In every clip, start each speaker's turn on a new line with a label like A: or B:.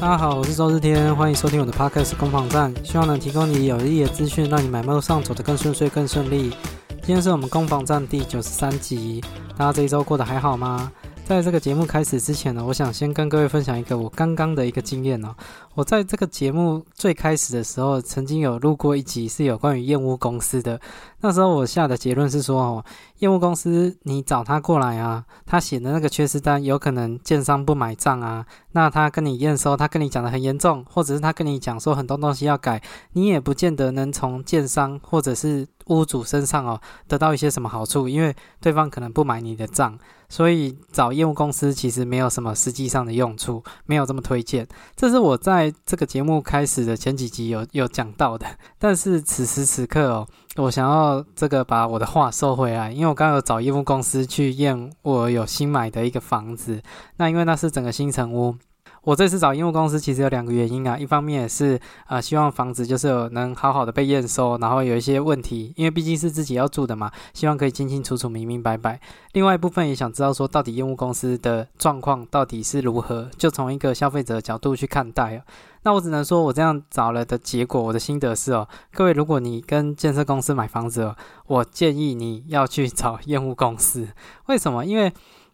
A: 大家好，我是周日天，欢迎收听我的 Podcast 攻防战，希望能提供你有益的资讯，让你买卖上走得更顺遂、更顺利。今天是我们攻防战第九十三集，大家这一周过得还好吗？在这个节目开始之前呢，我想先跟各位分享一个我刚刚的一个经验哦。我在这个节目最开始的时候，曾经有录过一集是有关于燕屋公司的。那时候我下的结论是说，哦，燕屋公司你找他过来啊，他写的那个缺失单有可能建商不买账啊，那他跟你验收，他跟你讲的很严重，或者是他跟你讲说很多东西要改，你也不见得能从建商或者是屋主身上哦得到一些什么好处，因为对方可能不买你的账。所以找业务公司其实没有什么实际上的用处，没有这么推荐。这是我在这个节目开始的前几集有有讲到的。但是此时此刻哦，我想要这个把我的话收回来，因为我刚刚有找业务公司去验我有新买的一个房子，那因为那是整个新城屋。我这次找业务公司其实有两个原因啊，一方面也是啊，希望房子就是能好好的被验收，然后有一些问题，因为毕竟是自己要住的嘛，希望可以清清楚楚、明明白白。另外一部分也想知道说，到底业务公司的状况到底是如何，就从一个消费者角度去看待啊。那我只能说我这样找了的结果，我的心得是哦，各位如果你跟建设公司买房子哦，我建议你要去找业务公司。为什么？因为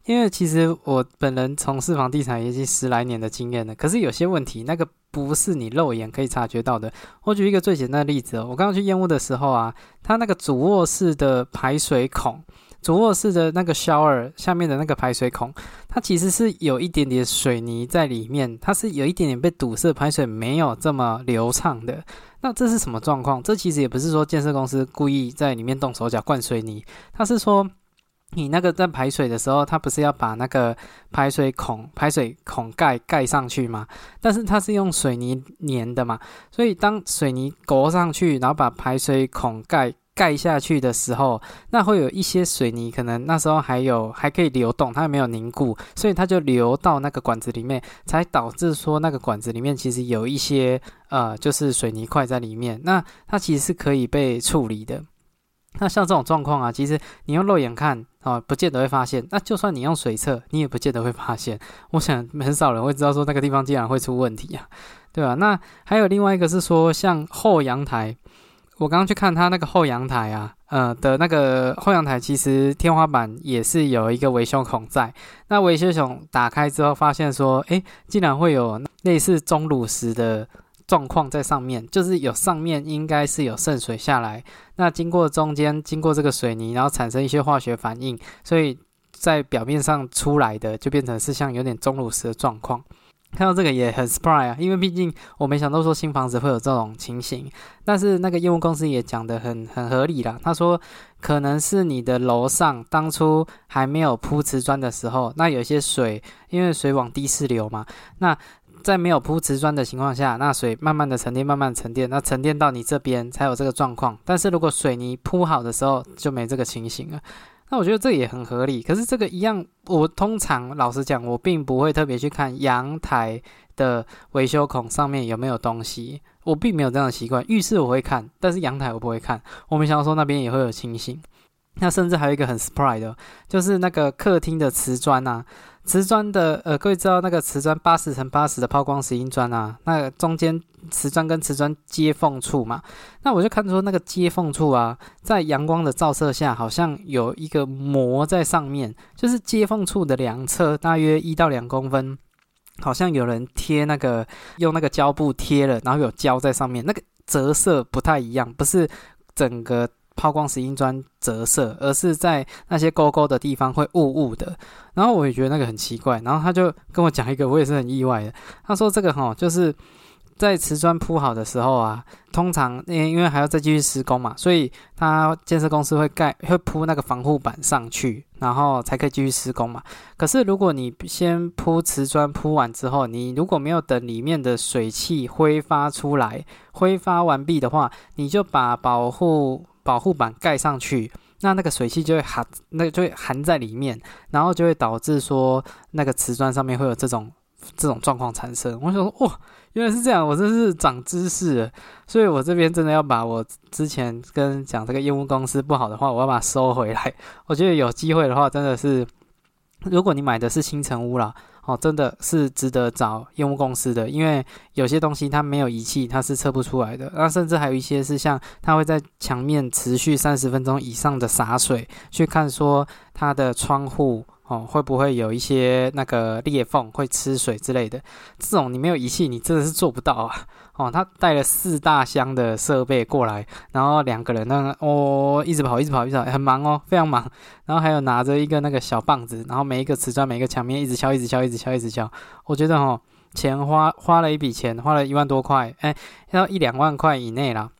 A: 因为其实我本人从事房地产已经十来年的经验了，可是有些问题那个不是你肉眼可以察觉到的。我举一个最简单的例子哦，我刚刚去验屋的时候啊，它那个主卧室的排水孔，主卧室的那个 shower 下面的那个排水孔，它其实是有一点点水泥在里面，它是有一点点被堵塞，排水没有这么流畅的。那这是什么状况？这其实也不是说建设公司故意在里面动手脚灌水泥，它是说。你那个在排水的时候，它不是要把那个排水孔、排水孔盖盖上去吗？但是它是用水泥粘的嘛，所以当水泥裹上去，然后把排水孔盖盖下去的时候，那会有一些水泥可能那时候还有还可以流动，它没有凝固，所以它就流到那个管子里面，才导致说那个管子里面其实有一些呃，就是水泥块在里面。那它其实是可以被处理的。那像这种状况啊，其实你用肉眼看啊，不见得会发现。那就算你用水测，你也不见得会发现。我想很少人会知道说那个地方竟然会出问题啊，对吧？那还有另外一个是说，像后阳台，我刚刚去看它那个后阳台啊，呃的那个后阳台，其实天花板也是有一个维修孔在。那维修孔打开之后，发现说，诶，竟然会有类似钟乳石的。状况在上面，就是有上面应该是有渗水下来，那经过中间经过这个水泥，然后产生一些化学反应，所以在表面上出来的就变成是像有点钟乳石的状况。看到这个也很 surprise 啊，因为毕竟我没想到说新房子会有这种情形，但是那个业务公司也讲的很很合理啦。他说可能是你的楼上当初还没有铺瓷砖的时候，那有些水因为水往低势流嘛，那。在没有铺瓷砖的情况下，那水慢慢的沉淀，慢慢沉淀，那沉淀到你这边才有这个状况。但是如果水泥铺好的时候，就没这个情形了。那我觉得这也很合理。可是这个一样，我通常老实讲，我并不会特别去看阳台的维修孔上面有没有东西，我并没有这样的习惯。浴室我会看，但是阳台我不会看。我没想到说那边也会有情形。那甚至还有一个很 surprise 的，就是那个客厅的瓷砖啊。瓷砖的，呃，各位知道那个瓷砖八十乘八十的抛光石英砖啊，那中间瓷砖跟瓷砖接缝处嘛，那我就看出那个接缝处啊，在阳光的照射下，好像有一个膜在上面，就是接缝处的两侧大约一到两公分，好像有人贴那个用那个胶布贴了，然后有胶在上面，那个折射不太一样，不是整个。抛光石英砖折射，而是在那些沟沟的地方会雾雾的。然后我也觉得那个很奇怪。然后他就跟我讲一个，我也是很意外的。他说这个哈，就是在瓷砖铺好的时候啊，通常因因为还要再继续施工嘛，所以他建设公司会盖会铺那个防护板上去，然后才可以继续施工嘛。可是如果你先铺瓷砖铺完之后，你如果没有等里面的水汽挥发出来，挥发完毕的话，你就把保护保护板盖上去，那那个水汽就会含，那就会含在里面，然后就会导致说那个瓷砖上面会有这种这种状况产生。我想说，哇，原来是这样，我真是长知识了。所以我这边真的要把我之前跟讲这个业务公司不好的话，我要把它收回来。我觉得有机会的话，真的是，如果你买的是新城屋啦，哦，真的是值得找业务公司的，因为有些东西它没有仪器，它是测不出来的。那甚至还有一些是像它会在墙面持续三十分钟以上的洒水，去看说它的窗户。哦，会不会有一些那个裂缝会吃水之类的？这种你没有仪器，你真的是做不到啊！哦，他带了四大箱的设备过来，然后两个人那个哦，一直跑，一直跑，一直跑，很忙哦，非常忙。然后还有拿着一个那个小棒子，然后每一个瓷砖、每一个墙面一直敲，一直敲，一直敲，一直敲。我觉得哦，钱花花了一笔钱，花了一万多块，哎，要一两万块以内啦。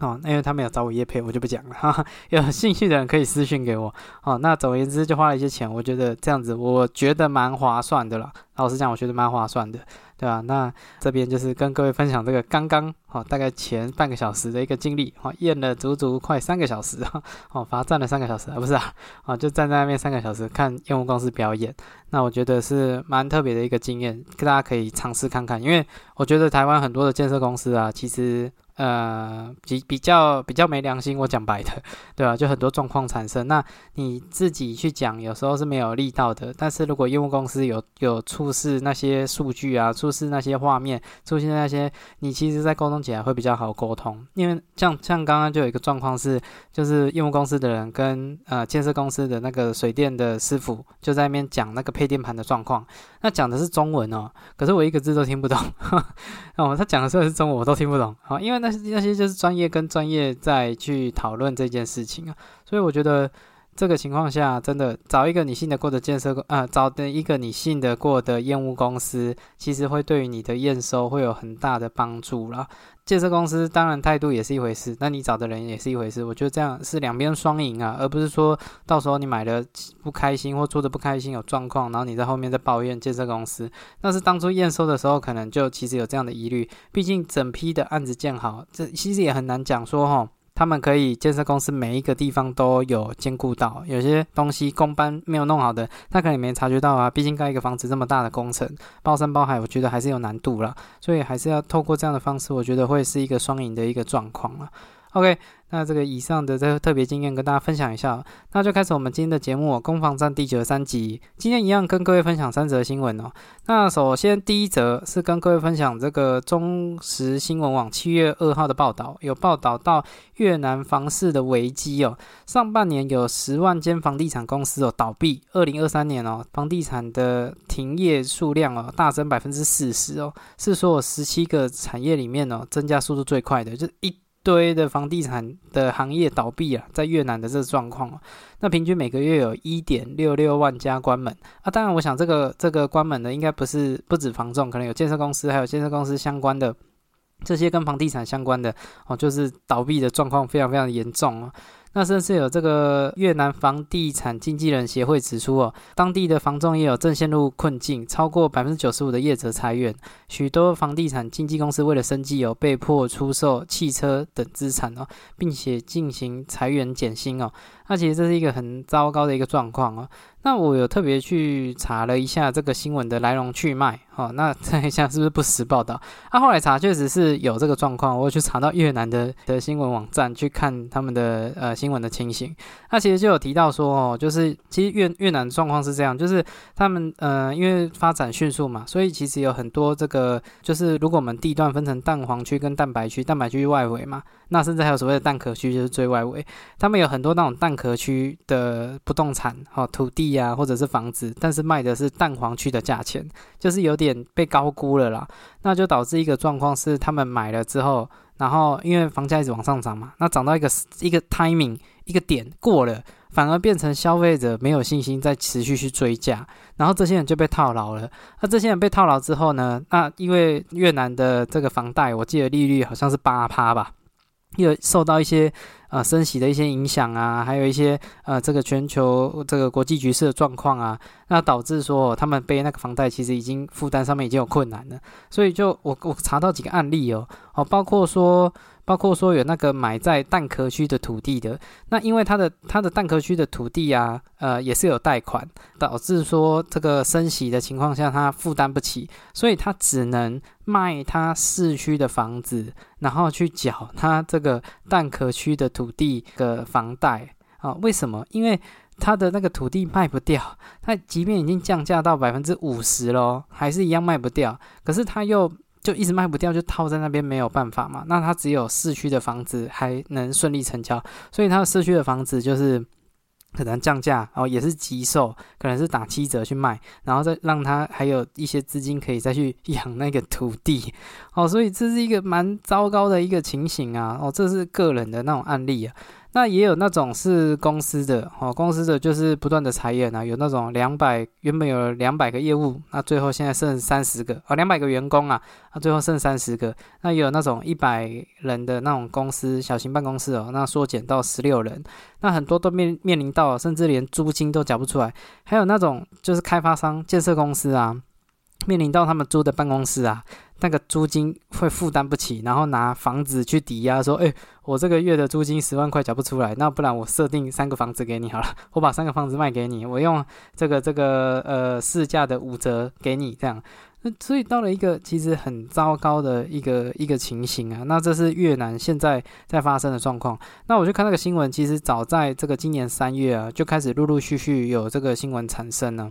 A: 哦，那因为他没有找我叶配，我就不讲了。哈哈，有兴趣的人可以私信给我。哦，那总而言之就花了一些钱，我觉得这样子，我觉得蛮划算的啦。老实讲，我觉得蛮划算的，对吧？那这边就是跟各位分享这个刚刚哦，大概前半个小时的一个经历。哈，验了足足快三个小时啊！哦，罚站了三个小时啊，不是啊？哦，就站在那边三个小时看验屋公司表演。那我觉得是蛮特别的一个经验，大家可以尝试看看。因为我觉得台湾很多的建设公司啊，其实。呃，比比较比较没良心，我讲白的，对吧？就很多状况产生，那你自己去讲，有时候是没有力道的。但是如果业务公司有有出示那些数据啊，出示那些画面，出现那些，你其实在沟通起来会比较好沟通。因为像像刚刚就有一个状况是，就是业务公司的人跟呃建设公司的那个水电的师傅就在那边讲那个配电盘的状况，那讲的是中文哦，可是我一个字都听不懂。哦，他讲的时候是中文，我都听不懂。好，因为。那那些就是专业跟专业在去讨论这件事情啊，所以我觉得这个情况下，真的找一个你信得过的建设公呃，找的一个你信得过的验屋公司，其实会对于你的验收会有很大的帮助啦。建设公司当然态度也是一回事，那你找的人也是一回事。我觉得这样是两边双赢啊，而不是说到时候你买的不开心或做的不开心有状况，然后你在后面再抱怨建设公司。那是当初验收的时候可能就其实有这样的疑虑，毕竟整批的案子建好，这其实也很难讲说哈。他们可以建设公司每一个地方都有兼顾到，有些东西工班没有弄好的，他可能没察觉到啊。毕竟盖一个房子这么大的工程，包山包海，我觉得还是有难度了，所以还是要透过这样的方式，我觉得会是一个双赢的一个状况了。OK。那这个以上的这个特别经验跟大家分享一下，那就开始我们今天的节目《攻防战》第九十三集。今天一样跟各位分享三则新闻哦。那首先第一则是跟各位分享这个中时新闻网七月二号的报道，有报道到越南房市的危机哦。上半年有十万间房地产公司哦倒闭，二零二三年哦房地产的停业数量哦大增百分之四十哦，是说十七个产业里面哦增加速度最快的，就一。堆的房地产的行业倒闭啊，在越南的这个状况那平均每个月有一点六六万家关门啊。当然，我想这个这个关门的应该不是不止房仲，可能有建设公司，还有建设公司相关的这些跟房地产相关的哦，就是倒闭的状况非常非常严重啊。那甚至有这个越南房地产经纪人协会指出哦，当地的房仲业有正陷入困境，超过百分之九十五的业者裁员，许多房地产经纪公司为了生计有被迫出售汽车等资产哦，并且进行裁员减薪哦。那其实这是一个很糟糕的一个状况哦。那我有特别去查了一下这个新闻的来龙去脉，哦，那 看一下是不是不实报道？啊，后来查确实是有这个状况，我去查到越南的的新闻网站去看他们的呃新闻的情形。那其实就有提到说，哦，就是其实越越南状况是这样，就是他们呃因为发展迅速嘛，所以其实有很多这个就是如果我们地段分成蛋黄区跟蛋白区，蛋白区外围嘛，那甚至还有所谓的蛋壳区，就是最外围，他们有很多那种蛋壳区的不动产，哦，土地。呀，或者是房子，但是卖的是蛋黄区的价钱，就是有点被高估了啦。那就导致一个状况是，他们买了之后，然后因为房价一直往上涨嘛，那涨到一个一个 timing 一个点过了，反而变成消费者没有信心再持续去追价，然后这些人就被套牢了。那这些人被套牢之后呢？那因为越南的这个房贷，我记得利率好像是八趴吧，又受到一些。啊，升息的一些影响啊，还有一些呃，这个全球这个国际局势的状况啊，那导致说他们背那个房贷其实已经负担上面已经有困难了，所以就我我查到几个案例哦，哦，包括说。包括说有那个买在蛋壳区的土地的，那因为它的它的蛋壳区的土地啊，呃，也是有贷款，导致说这个升息的情况下，他负担不起，所以他只能卖他市区的房子，然后去缴他这个蛋壳区的土地的房贷啊？为什么？因为他的那个土地卖不掉，他即便已经降价到百分之五十了，还是一样卖不掉。可是他又就一直卖不掉，就套在那边没有办法嘛。那他只有市区的房子还能顺利成交，所以他的市区的房子就是。可能降价哦，也是急售，可能是打七折去卖，然后再让他还有一些资金可以再去养那个土地哦，所以这是一个蛮糟糕的一个情形啊哦，这是个人的那种案例啊。那也有那种是公司的哦，公司的就是不断的裁员啊，有那种两百原本有两百个业务，那最后现在剩三十个哦，两百个员工啊，那最后剩三十个。那也有那种一百人的那种公司，小型办公室哦，那缩减到十六人，那很多都面面临到，甚至连租金都缴不出来。还有那种就是开发商、建设公司啊，面临到他们租的办公室啊。那个租金会负担不起，然后拿房子去抵押，说：“哎，我这个月的租金十万块缴不出来，那不然我设定三个房子给你好了，我把三个房子卖给你，我用这个这个呃市价的五折给你，这样。那所以到了一个其实很糟糕的一个一个情形啊。那这是越南现在在发生的状况。那我就看那个新闻，其实早在这个今年三月啊，就开始陆陆续续有这个新闻产生了。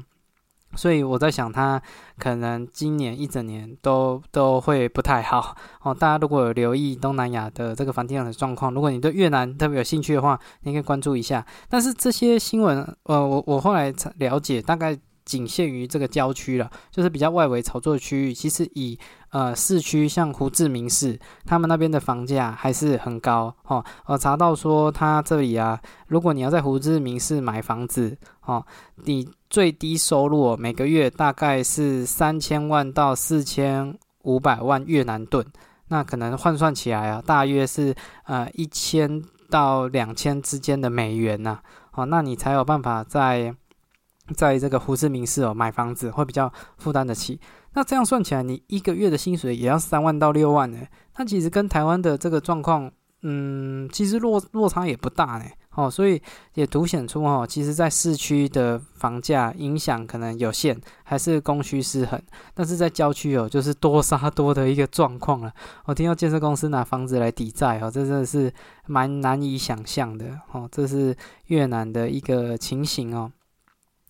A: 所以我在想，他可能今年一整年都都会不太好哦。大家如果有留意东南亚的这个房地产的状况，如果你对越南特别有兴趣的话，你可以关注一下。但是这些新闻，呃，我我后来了解，大概仅限于这个郊区了，就是比较外围炒作区域。其实以呃市区，像胡志明市，他们那边的房价还是很高哦。我查到说，他这里啊，如果你要在胡志明市买房子哦，你最低收入每个月大概是三千万到四千五百万越南盾，那可能换算起来啊，大约是呃一千到两千之间的美元呐。哦，那你才有办法在在这个胡志明市哦买房子，会比较负担得起。那这样算起来，你一个月的薪水也要三万到六万呢。那其实跟台湾的这个状况，嗯，其实落落差也不大呢。哦，所以也凸显出哦，其实，在市区的房价影响可能有限，还是供需失衡。但是在郊区哦，就是多杀多的一个状况了。我听到建设公司拿房子来抵债哦，这真的是蛮难以想象的哦。这是越南的一个情形哦。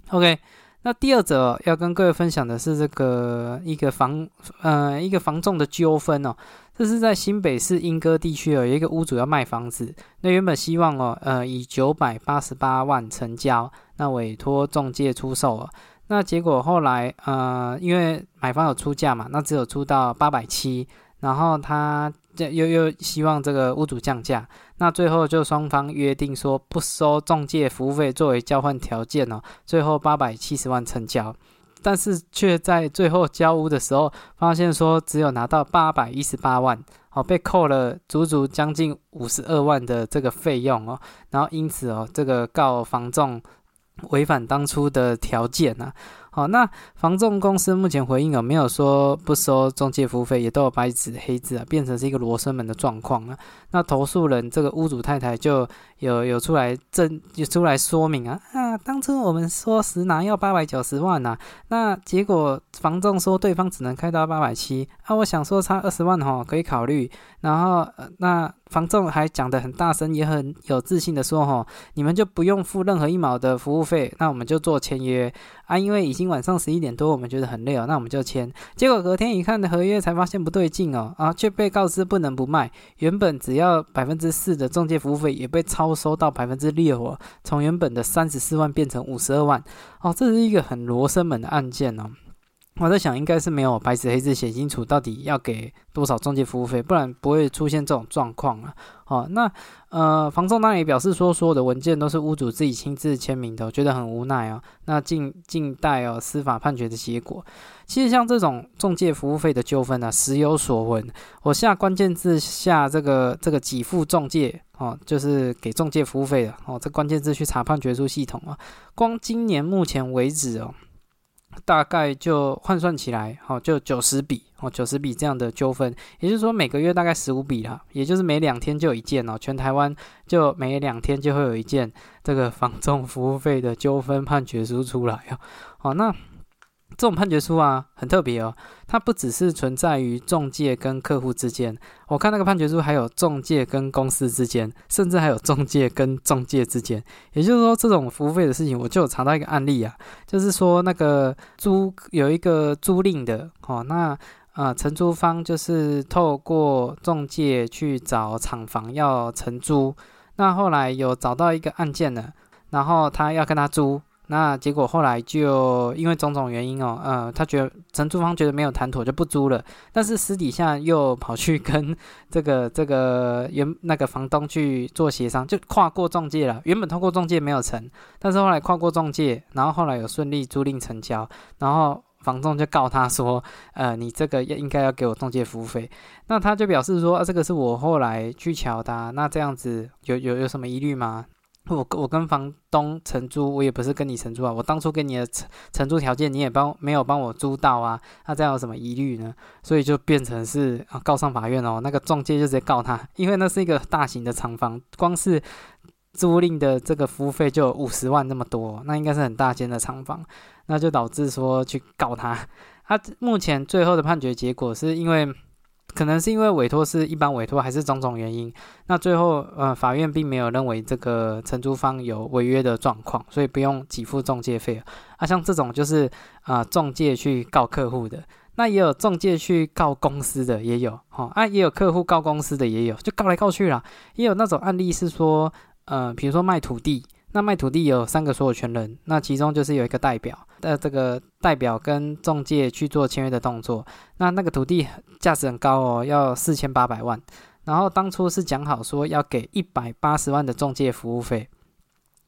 A: OK，那第二则要跟各位分享的是这个一个房呃一个房仲的纠纷哦。这是在新北市莺歌地区有一个屋主要卖房子，那原本希望哦，呃，以九百八十八万成交，那委托中介出售了，那结果后来呃，因为买方有出价嘛，那只有出到八百七，然后他又又希望这个屋主降价，那最后就双方约定说不收中介服务费作为交换条件哦，最后八百七十万成交。但是却在最后交屋的时候，发现说只有拿到八百一十八万，哦，被扣了足足将近五十二万的这个费用哦，然后因此哦，这个告房仲违反当初的条件呢。好，那房仲公司目前回应有没有说不收中介服务费，也都有白纸黑字啊，变成是一个罗生门的状况啊。那投诉人这个屋主太太就有有出来证，就出来说明啊啊，当初我们说实拿要八百九十万呐，那结果房仲说对方只能开到八百七啊，我想说差二十万哈可以考虑，然后呃那房仲还讲得很大声，也很有自信的说哈，你们就不用付任何一毛的服务费，那我们就做签约。啊，因为已经晚上十一点多，我们觉得很累哦，那我们就签。结果隔天一看的合约，才发现不对劲哦，啊，却被告知不能不卖。原本只要百分之四的中介服务费，也被超收到百分之六哦，从原本的三十四万变成五十二万哦，这是一个很罗生门的案件哦。我在想，应该是没有白纸黑字写清楚到底要给多少中介服务费，不然不会出现这种状况了。哦，那呃，房仲当然也表示说，所有的文件都是屋主自己亲自签名的，我觉得很无奈哦。那静静待哦司法判决的结果。其实像这种中介服务费的纠纷呢，时有所闻。我下关键字下这个这个给付中介哦，就是给中介服务费的哦，这关键字去查判决书系统啊，光今年目前为止哦。大概就换算起来，好，就九十笔哦，九十笔这样的纠纷，也就是说每个月大概十五笔啦，也就是每两天就有一件哦，全台湾就每两天就会有一件这个房仲服务费的纠纷判决书出来啊，好，那这种判决书啊，很特别哦。它不只是存在于中介跟客户之间，我看那个判决书还有中介跟公司之间，甚至还有中介跟中介之间。也就是说，这种服务费的事情，我就有查到一个案例啊，就是说那个租有一个租赁的哦，那啊承租方就是透过中介去找厂房要承租，那后来有找到一个案件了，然后他要跟他租。那结果后来就因为种种原因哦，呃，他觉得承租方觉得没有谈妥就不租了，但是私底下又跑去跟这个这个原那个房东去做协商，就跨过中介了。原本通过中介没有成，但是后来跨过中介，然后后来有顺利租赁成交，然后房东就告他说，呃，你这个应该要给我中介服务费。那他就表示说，啊，这个是我后来去瞧的，那这样子有有有什么疑虑吗？我我跟房东承租，我也不是跟你承租啊。我当初给你的承承租条件，你也帮没有帮我租到啊。那这样有什么疑虑呢？所以就变成是啊，告上法院哦。那个中介就直接告他，因为那是一个大型的厂房，光是租赁的这个服务费就五十万那么多，那应该是很大间的厂房，那就导致说去告他。他 目前最后的判决结果是因为。可能是因为委托是一般委托，还是种种原因，那最后呃法院并没有认为这个承租方有违约的状况，所以不用给付中介费啊。像这种就是啊中介去告客户的，那也有中介去告公司的也有哈啊，也有客户告公司的也有，就告来告去啦。也有那种案例是说，呃，比如说卖土地。那卖土地有三个所有权人，那其中就是有一个代表，呃，这个代表跟中介去做签约的动作。那那个土地价值很高哦，要四千八百万。然后当初是讲好说要给一百八十万的中介服务费，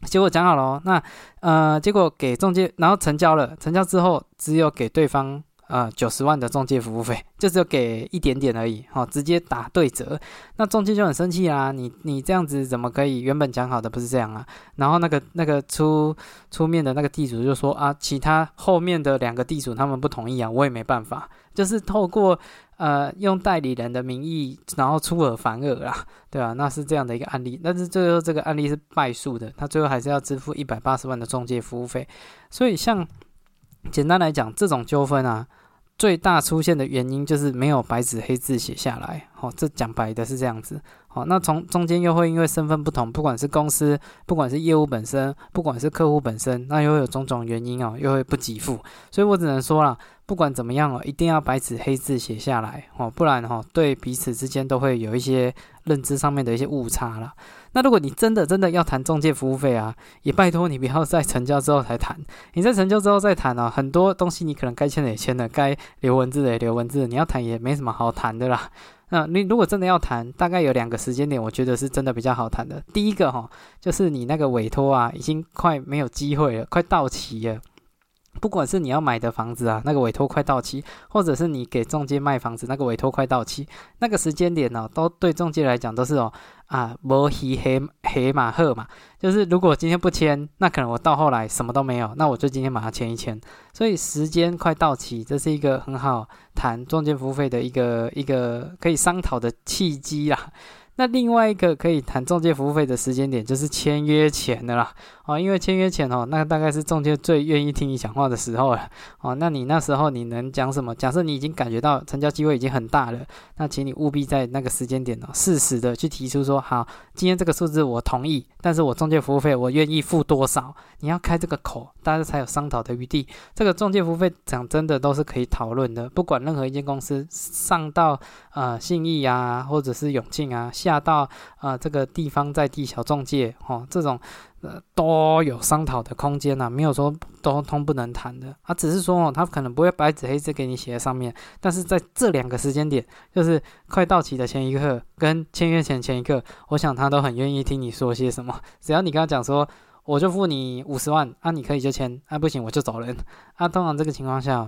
A: 结果讲好了哦，那呃，结果给中介，然后成交了，成交之后只有给对方。呃，九十万的中介服务费，就只有给一点点而已，哦，直接打对折，那中介就很生气啊！你你这样子怎么可以？原本讲好的不是这样啊？然后那个那个出出面的那个地主就说啊，其他后面的两个地主他们不同意啊，我也没办法，就是透过呃用代理人的名义，然后出尔反尔啦，对吧？那是这样的一个案例，但是最后这个案例是败诉的，他最后还是要支付一百八十万的中介服务费，所以像简单来讲，这种纠纷啊。最大出现的原因就是没有白纸黑字写下来，好，这讲白的是这样子，好，那从中间又会因为身份不同，不管是公司，不管是业务本身，不管是客户本身，那又有种种原因哦，又会不给付，所以我只能说了，不管怎么样哦，一定要白纸黑字写下来，哦，不然哈，对彼此之间都会有一些认知上面的一些误差了。那如果你真的真的要谈中介服务费啊，也拜托你不要在成交之后才谈。你在成交之后再谈啊，很多东西你可能该签的也签了，该留文字的也留文字，你要谈也没什么好谈的啦。那你如果真的要谈，大概有两个时间点，我觉得是真的比较好谈的。第一个哈，就是你那个委托啊，已经快没有机会了，快到期了。不管是你要买的房子啊，那个委托快到期，或者是你给中介卖房子，那个委托快到期，那个时间点呢，都对中介来讲都是哦啊，摩西黑黑马赫嘛，就是如果今天不签，那可能我到后来什么都没有，那我就今天把它签一签。所以时间快到期，这是一个很好谈中介服务费的一个一个可以商讨的契机啦。那另外一个可以谈中介服务费的时间点，就是签约前的啦。哦，因为签约前哦，那大概是中介最愿意听你讲话的时候了。哦，那你那时候你能讲什么？假设你已经感觉到成交机会已经很大了，那请你务必在那个时间点哦，适时的去提出说，好，今天这个数字我同意，但是我中介服务费我愿意付多少？你要开这个口，大家才有商讨的余地。这个中介服务费讲真的都是可以讨论的，不管任何一间公司上到呃信义啊，或者是永庆啊。下到啊，这个地方在地小中介哦，这种呃都有商讨的空间呐，没有说都通不能谈的啊，只是说哦，他可能不会白纸黑字给你写在上面，但是在这两个时间点，就是快到期的前一刻跟签约前前一刻，我想他都很愿意听你说些什么，只要你跟他讲说，我就付你五十万啊，你可以就签啊，不行我就走人 啊，通常这个情况下。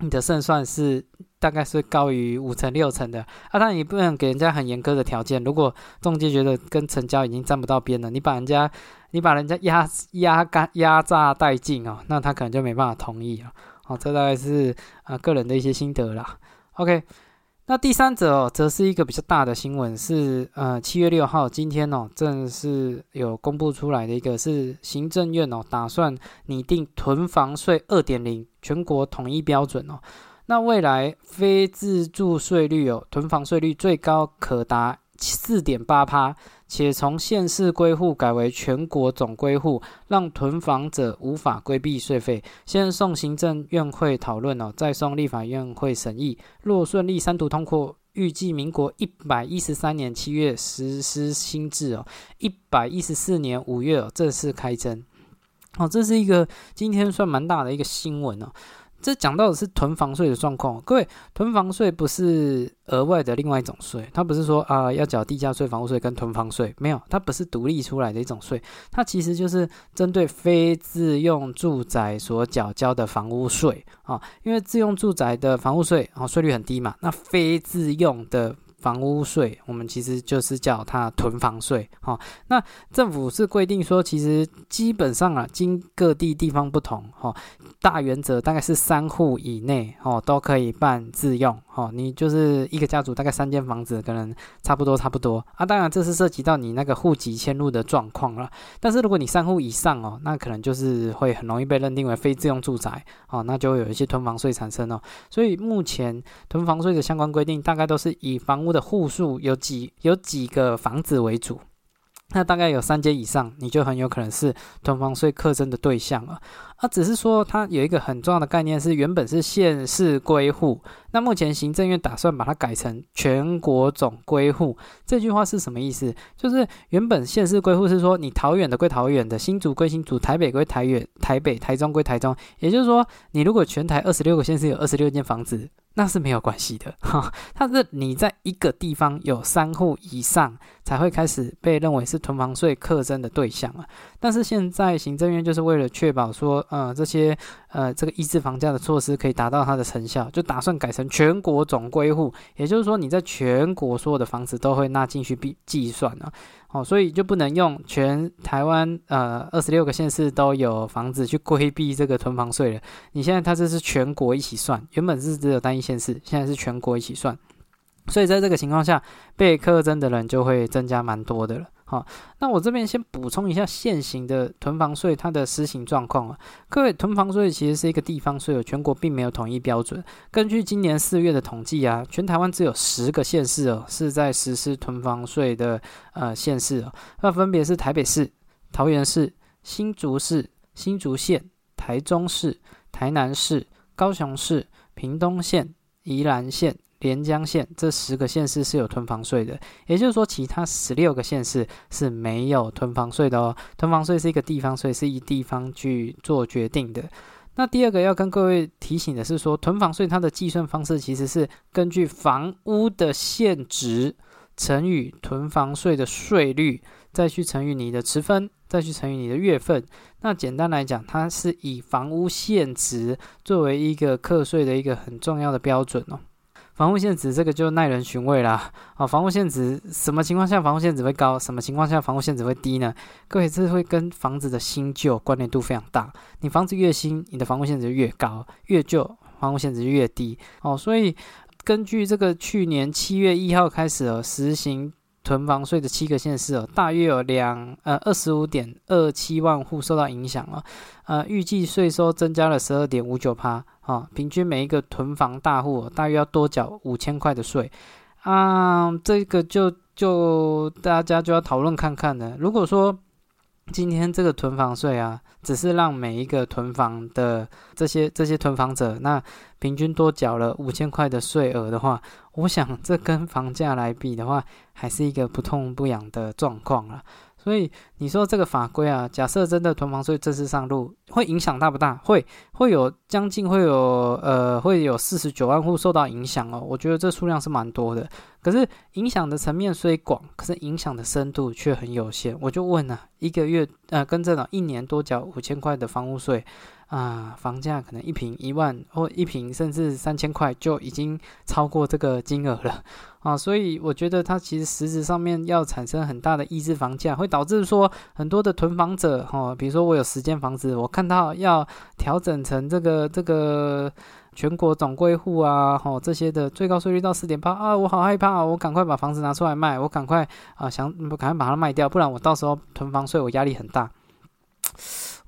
A: 你的胜算是大概是高于五成六成的啊，但你不能给人家很严苛的条件。如果中介觉得跟成交已经站不到边了，你把人家你把人家压压干压榨殆尽哦，那他可能就没办法同意了。哦，这大概是啊个人的一些心得啦。OK，那第三者哦，则是一个比较大的新闻，是呃七月六号今天哦，正是有公布出来的一个是行政院哦，打算拟定囤房税二点零全国统一标准哦。那未来非自住税率哦，囤房税率最高可达四点八趴，且从县市归户改为全国总归户，让囤房者无法规避税费。先送行政院会讨论哦，再送立法院会审议。若顺利三读通过，预计民国一百一十三年七月实施新制哦，一百一十四年五月正式开征。哦，这是一个今天算蛮大的一个新闻哦。这讲到的是囤房税的状况，各位，囤房税不是额外的另外一种税，它不是说啊要缴地价税、房屋税跟囤房税，没有，它不是独立出来的一种税，它其实就是针对非自用住宅所缴交的房屋税啊，因为自用住宅的房屋税啊税率很低嘛，那非自用的。房屋税，我们其实就是叫它囤房税，哈。那政府是规定说，其实基本上啊，经各地地方不同，哈，大原则大概是三户以内，哦，都可以办自用，哈。你就是一个家族，大概三间房子，可能差不多差不多啊。当然，这是涉及到你那个户籍迁入的状况了。但是如果你三户以上哦，那可能就是会很容易被认定为非自用住宅，哦，那就会有一些囤房税产生哦。所以目前囤房税的相关规定，大概都是以房屋的户数有几有几个房子为主，那大概有三间以上，你就很有可能是囤房税课征的对象了。啊，只是说它有一个很重要的概念，是原本是县市归户，那目前行政院打算把它改成全国总归户。这句话是什么意思？就是原本县市归户是说你桃园的归桃园的，新竹归新竹，台北归台远，台北、台中归台中。也就是说，你如果全台二十六个县市有二十六间房子。那是没有关系的哈，它是你在一个地方有三户以上才会开始被认为是囤房税课征的对象啊。但是现在行政院就是为了确保说，呃，这些呃这个抑制房价的措施可以达到它的成效，就打算改成全国总归户，也就是说你在全国所有的房子都会纳进去计计算啊。哦，所以就不能用全台湾呃二十六个县市都有房子去规避这个囤房税了。你现在它这是全国一起算，原本是只有单一县市，现在是全国一起算。所以在这个情况下，被课征的人就会增加蛮多的了。好，那我这边先补充一下现行的囤房税它的施行状况啊。各位，囤房税其实是一个地方税，全国并没有统一标准。根据今年四月的统计啊，全台湾只有十个县市哦是在实施囤房税的呃县市哦，那分别是台北市、桃园市、新竹市、新竹县、台中市、台南市、高雄市、屏东县、宜兰县。连江县这十个县市是有囤房税的，也就是说，其他十六个县市是没有囤房税的哦。囤房税是一个地方税，是以地方去做决定的。那第二个要跟各位提醒的是，说囤房税它的计算方式其实是根据房屋的现值乘以囤房税的税率，再去乘以你的持分，再去乘以你的月份。那简单来讲，它是以房屋现值作为一个课税的一个很重要的标准哦。房屋现值这个就耐人寻味啦。哦，房屋现值什么情况下房屋现值会高？什么情况下房屋现值会低呢？各位，这会跟房子的新旧关联度非常大。你房子越新，你的房屋现值越高；越旧，房屋现值越低。哦，所以根据这个去年七月一号开始哦，实行囤房税的七个县市哦，大约有两呃二十五点二七万户受到影响了。呃，预计税收增加了十二点五九趴。啊，平均每一个囤房大户大约要多缴五千块的税啊，这个就就大家就要讨论看看了。如果说今天这个囤房税啊，只是让每一个囤房的这些这些囤房者，那平均多缴了五千块的税额的话，我想这跟房价来比的话，还是一个不痛不痒的状况了。所以你说这个法规啊，假设真的囤房税正式上路，会影响大不大？会会有将近会有呃会有四十九万户受到影响哦。我觉得这数量是蛮多的。可是影响的层面虽广，可是影响的深度却很有限。我就问啊，一个月呃跟这种一年多缴五千块的房屋税啊，房价可能一平一万或一平甚至三千块就已经超过这个金额了。啊，所以我觉得它其实实质上面要产生很大的抑制房价，会导致说很多的囤房者，哈，比如说我有十间房子，我看到要调整成这个这个全国总归户啊，吼这些的最高税率到四点八啊，我好害怕，我赶快把房子拿出来卖，我赶快啊想赶快把它卖掉，不然我到时候囤房税我压力很大。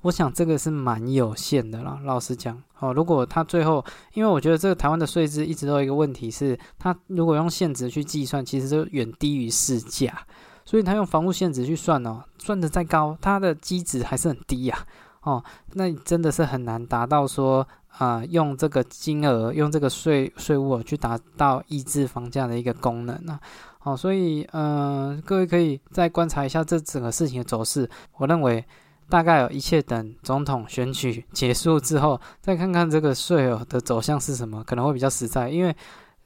A: 我想这个是蛮有限的啦，老实讲，哦，如果他最后，因为我觉得这个台湾的税制一直都有一个问题是，他如果用现值去计算，其实就远低于市价，所以他用房屋现值去算哦，算的再高，它的基值还是很低呀，哦，那真的是很难达到说啊，用这个金额，用这个税税务去达到抑制房价的一个功能呢，哦，所以嗯，各位可以再观察一下这整个事情的走势，我认为。大概有一切等总统选举结束之后，再看看这个税额的走向是什么，可能会比较实在。因为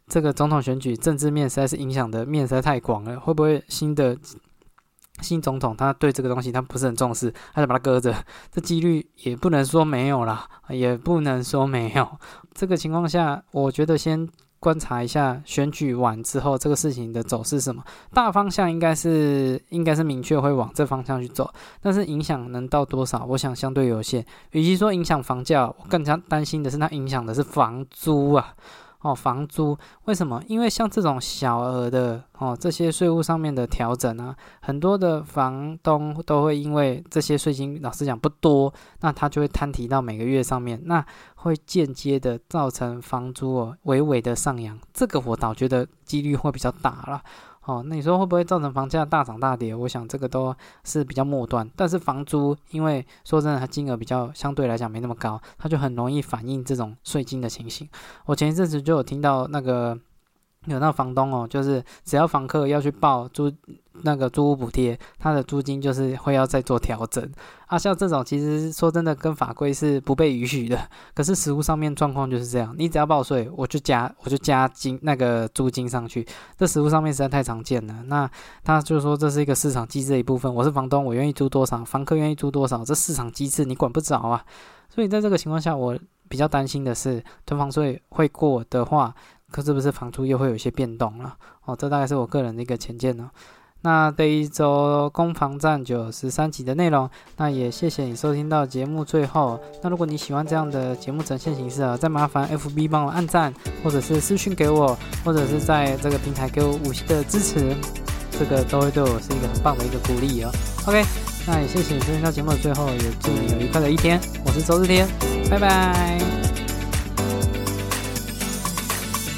A: 这个总统选举政治面实在是影响的面实在太广了，会不会新的新总统他对这个东西他不是很重视，他就把它搁着？这几率也不能说没有啦，也不能说没有。这个情况下，我觉得先。观察一下选举完之后这个事情的走势什么大方向应该是应该是明确会往这方向去走，但是影响能到多少，我想相对有限。与其说影响房价，我更加担心的是它影响的是房租啊。哦，房租为什么？因为像这种小额的哦，这些税务上面的调整啊，很多的房东都会因为这些税金，老实讲不多，那他就会摊提到每个月上面，那会间接的造成房租哦微微的上扬，这个我倒觉得几率会比较大了。哦，那你说会不会造成房价大涨大跌？我想这个都是比较末端，但是房租，因为说真的，它金额比较相对来讲没那么高，它就很容易反映这种税金的情形。我前一阵子就有听到那个。有那房东哦，就是只要房客要去报租那个租屋补贴，他的租金就是会要再做调整啊。像这种其实说真的跟法规是不被允许的，可是实物上面状况就是这样，你只要报税，我就加我就加金那个租金上去，这实物上面实在太常见了。那他就说这是一个市场机制的一部分，我是房东，我愿意租多少，房客愿意租多少，这市场机制你管不着啊。所以在这个情况下，我比较担心的是囤房税会过的话。可是不是房租又会有一些变动了哦，这大概是我个人的一个浅见呢。那这一周攻防战九十三集的内容，那也谢谢你收听到节目最后。那如果你喜欢这样的节目呈现形式啊，再麻烦 FB 帮我按赞，或者是私讯给我，或者是在这个平台给我五星的支持，这个都会对我是一个很棒的一个鼓励哦。OK，那也谢谢你收听到节目的最后，也祝你有愉快的一天。我是周日天，拜拜。